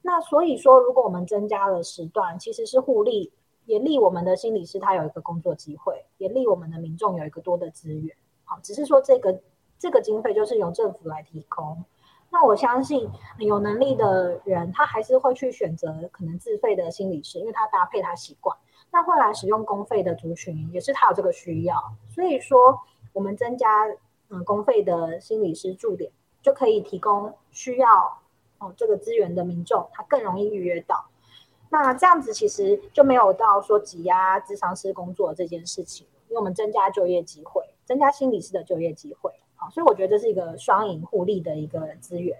Speaker 3: 那所以说，如果我们增加了时段，其实是互利。也利我们的心理师他有一个工作机会，也利我们的民众有一个多的资源。好，只是说这个这个经费就是由政府来提供。那我相信有能力的人，他还是会去选择可能自费的心理师，因为他搭配他习惯。那会来使用公费的族群，也是他有这个需要。所以说，我们增加嗯公费的心理师驻点，就可以提供需要哦这个资源的民众，他更容易预约到。那这样子其实就没有到说挤压智商师工作这件事情，因为我们增加就业机会，增加心理师的就业机会，好，所以我觉得这是一个双赢互利的一个资源。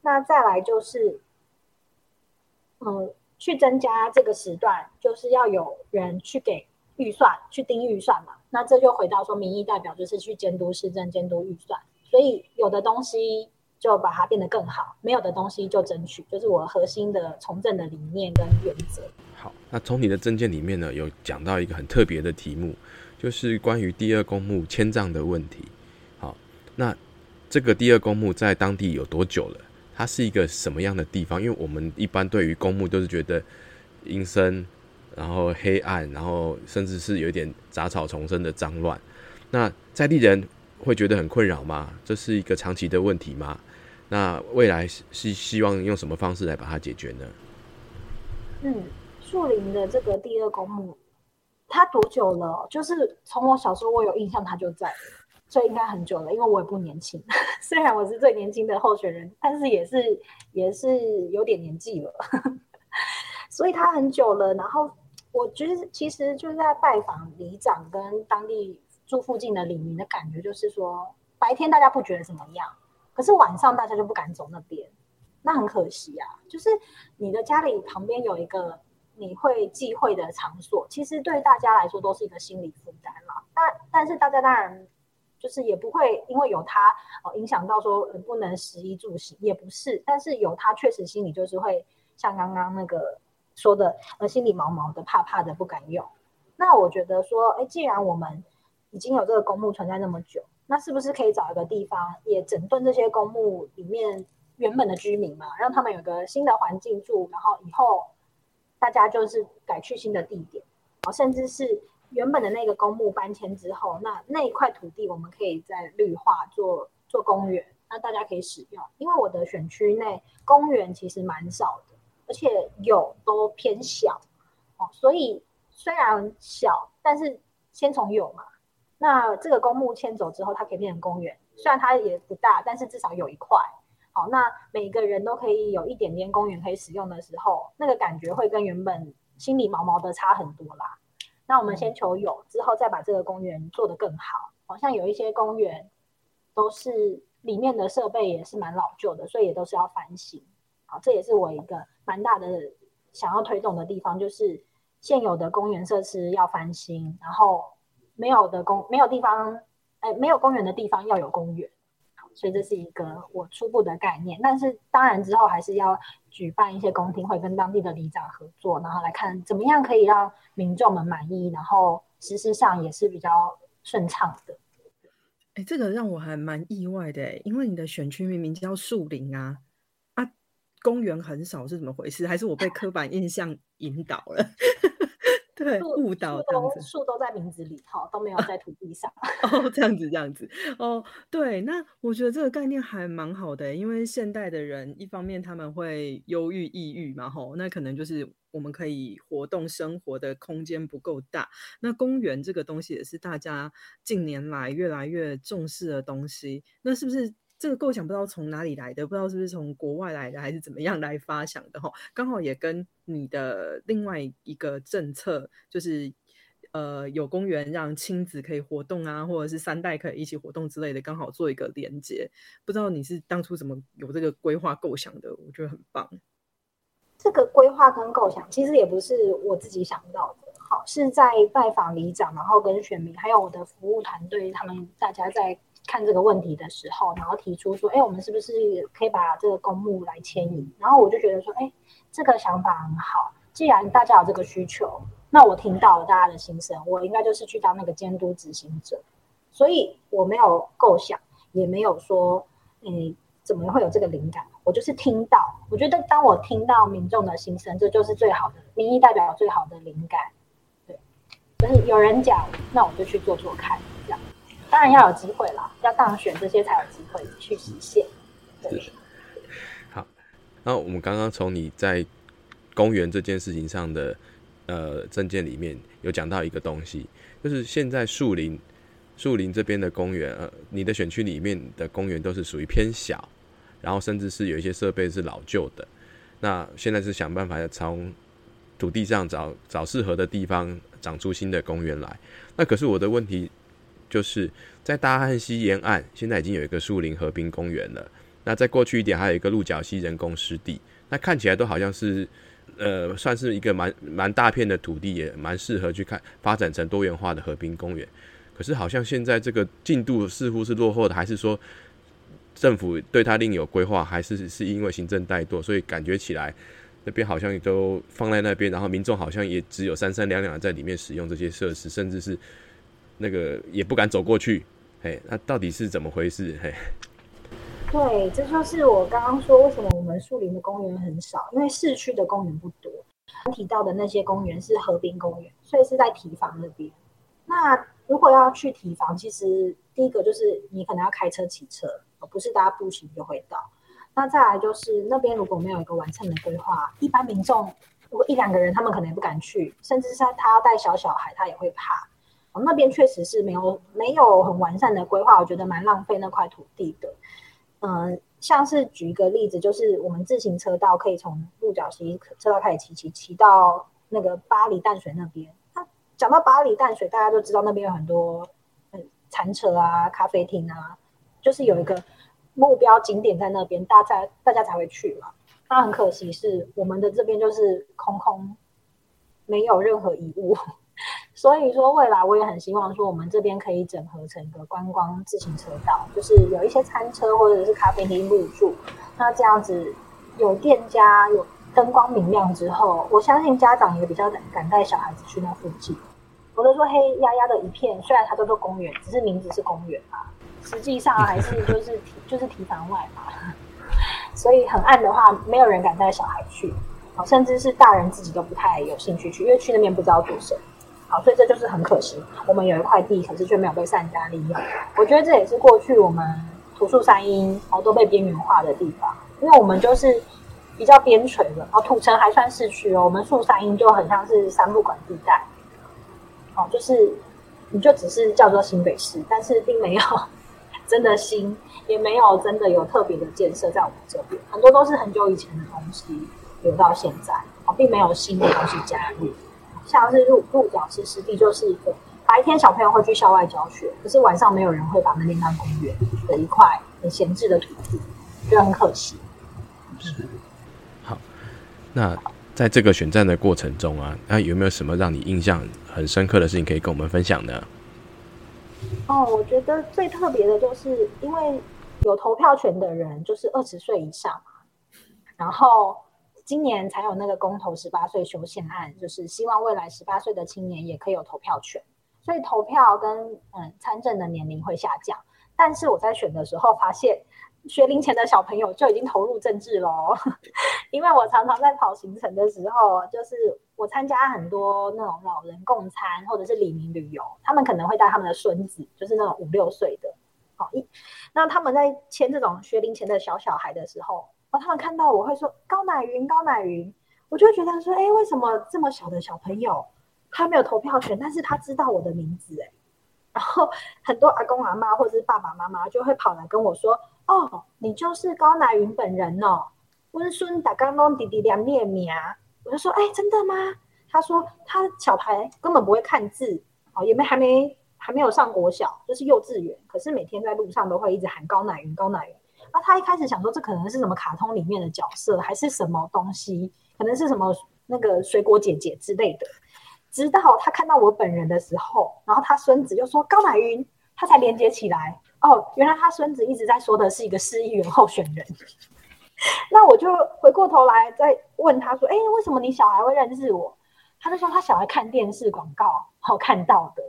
Speaker 3: 那再来就是，嗯，去增加这个时段，就是要有人去给预算去盯预算嘛。那这就回到说，民意代表就是去监督市政、监督预算。所以有的东西就把它变得更好，没有的东西就争取，就是我核心的从政的理念跟原则。
Speaker 2: 好，那从你的证件里面呢，有讲到一个很特别的题目，就是关于第二公墓迁葬的问题。好，那这个第二公墓在当地有多久了？它是一个什么样的地方？因为我们一般对于公墓都是觉得阴森，然后黑暗，然后甚至是有一点杂草丛生的脏乱。那在地人会觉得很困扰吗？这是一个长期的问题吗？那未来是希望用什么方式来把它解决呢？
Speaker 3: 嗯，树林的这个第二公墓，它多久了？就是从我小时候我有印象，它就在，所以应该很久了。因为我也不年轻，虽然我是最年轻的候选人，但是也是也是有点年纪了，所以他很久了。然后我觉得其实就是在拜访里长跟当地。住附近的里民的感觉就是说，白天大家不觉得怎么样，可是晚上大家就不敢走那边，那很可惜啊。就是你的家里旁边有一个你会忌讳的场所，其实对大家来说都是一个心理负担嘛。但但是大家当然就是也不会因为有它呃影响到说不能食衣住行，也不是。但是有它确实心里就是会像刚刚那个说的，呃，心里毛毛的、怕怕的、不敢用。那我觉得说，哎，既然我们已经有这个公墓存在那么久，那是不是可以找一个地方，也整顿这些公墓里面原本的居民嘛，让他们有个新的环境住，然后以后大家就是改去新的地点，哦，甚至是原本的那个公墓搬迁之后，那那一块土地我们可以在绿化做做公园，那大家可以使用。因为我的选区内公园其实蛮少的，而且有都偏小，哦，所以虽然小，但是先从有嘛。那这个公墓迁走之后，它可以变成公园，虽然它也不大，但是至少有一块。好，那每个人都可以有一点点公园可以使用的时候，那个感觉会跟原本心里毛毛的差很多啦。那我们先求有，之后再把这个公园做得更好。好像有一些公园都是里面的设备也是蛮老旧的，所以也都是要翻新。好，这也是我一个蛮大的想要推动的地方，就是现有的公园设施要翻新，然后。没有的公没有地方，哎，没有公园的地方要有公园，所以这是一个我初步的概念。但是当然之后还是要举办一些公听会，跟当地的里长合作，然后来看怎么样可以让民众们满意，然后实施上也是比较顺畅的。
Speaker 1: 哎，这个让我还蛮意外的，因为你的选区明明叫树林啊，啊，公园很少是怎么回事？还是我被刻板印象引导了？对，误导这样子，
Speaker 3: 树都在名字里头，都没有在土地上。
Speaker 1: 哦，这样子，这样子。哦，对，那我觉得这个概念还蛮好的，因为现代的人一方面他们会忧郁、抑郁嘛，吼，那可能就是我们可以活动生活的空间不够大。那公园这个东西也是大家近年来越来越重视的东西，那是不是？这个构想不知道从哪里来的，不知道是不是从国外来的，还是怎么样来发想的哈？刚好也跟你的另外一个政策，就是呃有公园让亲子可以活动啊，或者是三代可以一起活动之类的，刚好做一个连接。不知道你是当初怎么有这个规划构想的？我觉得很棒。
Speaker 3: 这个规划跟构想其实也不是我自己想到的，好是在拜访里长，然后跟选民，还有我的服务团队，他们大家在。看这个问题的时候，然后提出说：“哎，我们是不是可以把这个公墓来迁移？”然后我就觉得说：“哎，这个想法很好。既然大家有这个需求，那我听到了大家的心声，我应该就是去当那个监督执行者。所以我没有构想，也没有说，嗯，怎么会有这个灵感？我就是听到。我觉得当我听到民众的心声，这就是最好的民意代表最好的灵感。对，就是有人讲，那我就去做做看。”当然要有机会啦，要当选这些才有机会去实现。对，
Speaker 2: 好。那我们刚刚从你在公园这件事情上的呃证件里面有讲到一个东西，就是现在树林树林这边的公园，呃，你的选区里面的公园都是属于偏小，然后甚至是有一些设备是老旧的。那现在是想办法要从土地上找找适合的地方长出新的公园来。那可是我的问题。就是在大汉溪沿岸，现在已经有一个树林河滨公园了。那再过去一点，还有一个鹿角溪人工湿地。那看起来都好像是呃，算是一个蛮蛮大片的土地，也蛮适合去看发展成多元化的和平公园。可是好像现在这个进度似乎是落后的，还是说政府对它另有规划，还是是因为行政怠惰，所以感觉起来那边好像也都放在那边，然后民众好像也只有三三两两在里面使用这些设施，甚至是那个也不敢走过去。嘿，那到底是怎么回事？嘿。
Speaker 3: 对，这就是我刚刚说为什么我们树林的公园很少，因为市区的公园不多。提到的那些公园是河滨公园，所以是在堤防那边。那如果要去堤防，其实第一个就是你可能要开车、骑车，而不是大家步行就会到。那再来就是那边如果没有一个完善的规划，一般民众如果一两个人，他们可能也不敢去，甚至是他要带小小孩，他也会怕。那边确实是没有没有很完善的规划，我觉得蛮浪费那块土地的。嗯，像是举一个例子，就是我们自行车道可以从鹿角溪车道开始骑骑骑到那个巴黎淡水那边。那讲到巴黎淡水，大家都知道那边有很多嗯餐车啊、咖啡厅啊，就是有一个目标景点在那边，大家大家才会去嘛。那很可惜是我们的这边就是空空，没有任何遗物。所以说，未来我也很希望说，我们这边可以整合成一个观光自行车道，就是有一些餐车或者是咖啡厅入驻。那这样子有店家、有灯光明亮之后，我相信家长也比较敢带小孩子去那附近。我都说黑压压的一片，虽然它叫做公园，只是名字是公园啊，实际上还是就是就是提防外嘛。所以很暗的话，没有人敢带小孩去，甚至是大人自己都不太有兴趣去，因为去那边不知道做什么。所以这就是很可惜，我们有一块地，可是却没有被善加利用。我觉得这也是过去我们土树山阴哦都被边缘化的地方，因为我们就是比较边陲的哦，土城还算市区哦，我们树山阴就很像是三不管地带，哦，就是你就只是叫做新北市，但是并没有 真的新，也没有真的有特别的建设在我们这边，很多都是很久以前的东西留到现在，哦，并没有新的东西加入。像是鹿鹿角石湿地，就是一个白天小朋友会去校外教学，可是晚上没有人会把那边当公园的一块很闲置的土地，觉得很可惜。
Speaker 2: 是，好，那在这个选战的过程中啊，那有没有什么让你印象很深刻的事情可以跟我们分享呢？
Speaker 3: 哦，我觉得最特别的就是因为有投票权的人就是二十岁以上嘛，然后。今年才有那个公投十八岁修宪案，就是希望未来十八岁的青年也可以有投票权，所以投票跟嗯参政的年龄会下降。但是我在选的时候发现，学龄前的小朋友就已经投入政治喽，因为我常常在跑行程的时候，就是我参加很多那种老人共餐或者是李明旅游，他们可能会带他们的孙子，就是那种五六岁的，好一，那他们在签这种学龄前的小小孩的时候。他们看到我会说高乃云，高乃云，我就觉得说，哎，为什么这么小的小朋友他没有投票权，但是他知道我的名字，哎，然后很多阿公阿妈或者是爸爸妈妈就会跑来跟我说，哦，你就是高乃云本人哦，温孙打刚刚弟弟两面名，我就说，哎，真的吗？他说他小孩根本不会看字，哦，也没还没还没有上国小，就是幼稚园，可是每天在路上都会一直喊高乃云，高乃云。那他一开始想说，这可能是什么卡通里面的角色，还是什么东西？可能是什么那个水果姐姐之类的。直到他看到我本人的时候，然后他孙子又说高乃云，他才连接起来。哦，原来他孙子一直在说的是一个市议员候选人。那我就回过头来再问他说：“哎，为什么你小孩会认识我？”他就说他小孩看电视广告后看到的。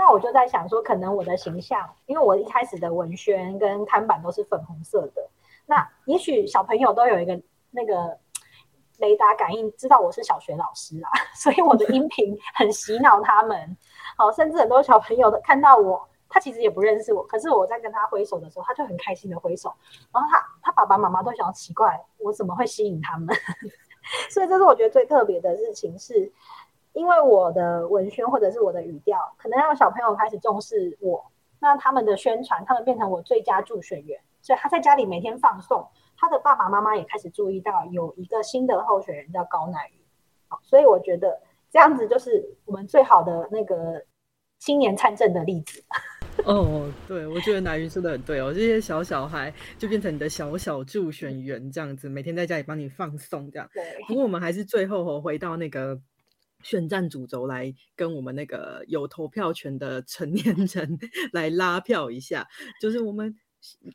Speaker 3: 那我就在想说，可能我的形象，因为我一开始的文宣跟看板都是粉红色的，那也许小朋友都有一个那个雷达感应，知道我是小学老师啊，所以我的音频很洗脑他们。好，甚至很多小朋友都看到我，他其实也不认识我，可是我在跟他挥手的时候，他就很开心的挥手，然后他他爸爸妈妈都想要奇怪，我怎么会吸引他们？所以这是我觉得最特别的事情是。因为我的文宣或者是我的语调，可能让小朋友开始重视我，那他们的宣传，他们变成我最佳助选员，所以他在家里每天放送，他的爸爸妈妈也开始注意到有一个新的候选人叫高乃瑜，好，所以我觉得这样子就是我们最好的那个青年参政的例子。
Speaker 1: 哦，对，我觉得乃云说的很对哦，这些小小孩就变成你的小小助选员这样子，每天在家里帮你放送这样。
Speaker 3: 对，
Speaker 1: 不过我们还是最后哦回到那个选战主轴来跟我们那个有投票权的成年人 来拉票一下，就是我们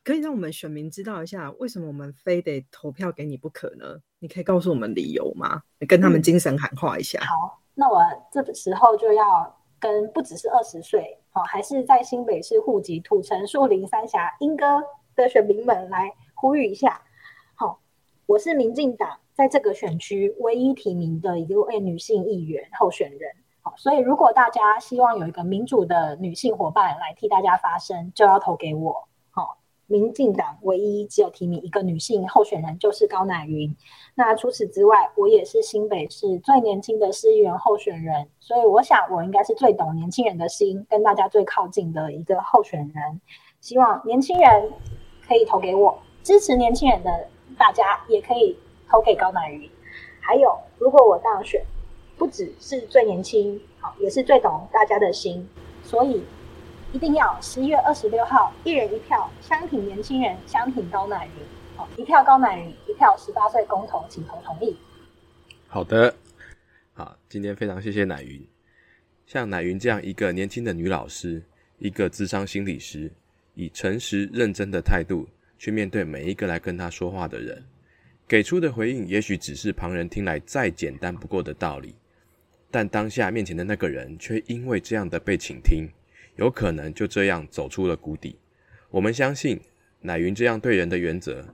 Speaker 1: 可以让我们选民知道一下，为什么我们非得投票给你不可呢？你可以告诉我们理由吗？跟他们精神喊话一下。
Speaker 3: 好，那我这个时候就要跟不只是二十岁，好，还是在新北市户籍土城树林三峡莺歌的选民们来呼吁一下。好，我是民进党在这个选区唯一提名的一位女性议员候选人。好，所以如果大家希望有一个民主的女性伙伴来替大家发声，就要投给我。好，民进党唯一只有提名一个女性候选人，就是高乃云。那除此之外，我也是新北市最年轻的市议员候选人，所以我想我应该是最懂年轻人的心，跟大家最靠近的一个候选人。希望年轻人可以投给我，支持年轻人的大家也可以投给高乃瑜。还有，如果我当选，不只是最年轻，好，也是最懂大家的心，所以一定要十一月二十六号，一人一票，相挺年轻人，相挺高乃瑜。好，一票高乃云，一票十八岁公投，请投同意。
Speaker 2: 好的，好，今天非常谢谢乃云。像乃云这样一个年轻的女老师，一个智商心理师，以诚实认真的态度去面对每一个来跟她说话的人，给出的回应也许只是旁人听来再简单不过的道理，但当下面前的那个人却因为这样的被倾听，有可能就这样走出了谷底。我们相信乃云这样对人的原则。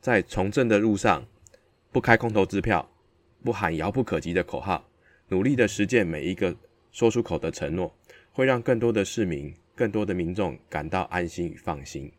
Speaker 2: 在从政的路上，不开空头支票，不喊遥不可及的口号，努力的实践每一个说出口的承诺，会让更多的市民、更多的民众感到安心与放心。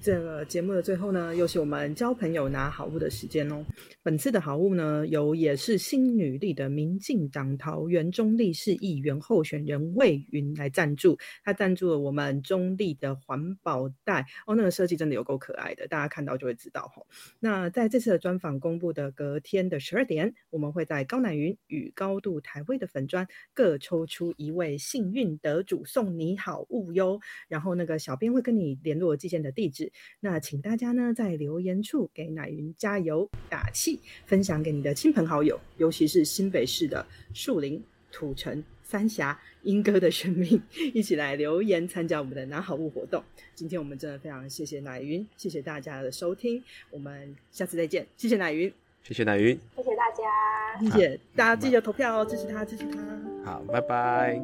Speaker 1: 这个节目的最后呢，又是我们交朋友拿好物的时间哦。本次的好物呢，由也是新女力的民进党桃园中立市议员候选人魏云来赞助，他赞助了我们中立的环保袋哦，那个设计真的有够可爱的，大家看到就会知道哈。那在这次的专访公布的隔天的十二点，我们会在高乃云与高度台位的粉砖各抽出一位幸运得主，送你好物哟。然后那个小编会跟你联络寄件的地址。那请大家呢在留言处给奶云加油打气，分享给你的亲朋好友，尤其是新北市的树林、土城、三峡、莺歌的选民，一起来留言参加我们的拿好物活动。今天我们真的非常谢谢奶云，谢谢大家的收听，我们下次再见，谢谢奶云，
Speaker 2: 谢谢奶云，
Speaker 3: 谢谢大家，
Speaker 1: 谢谢大家记得投票哦，支持他，支持他，
Speaker 2: 好，拜拜。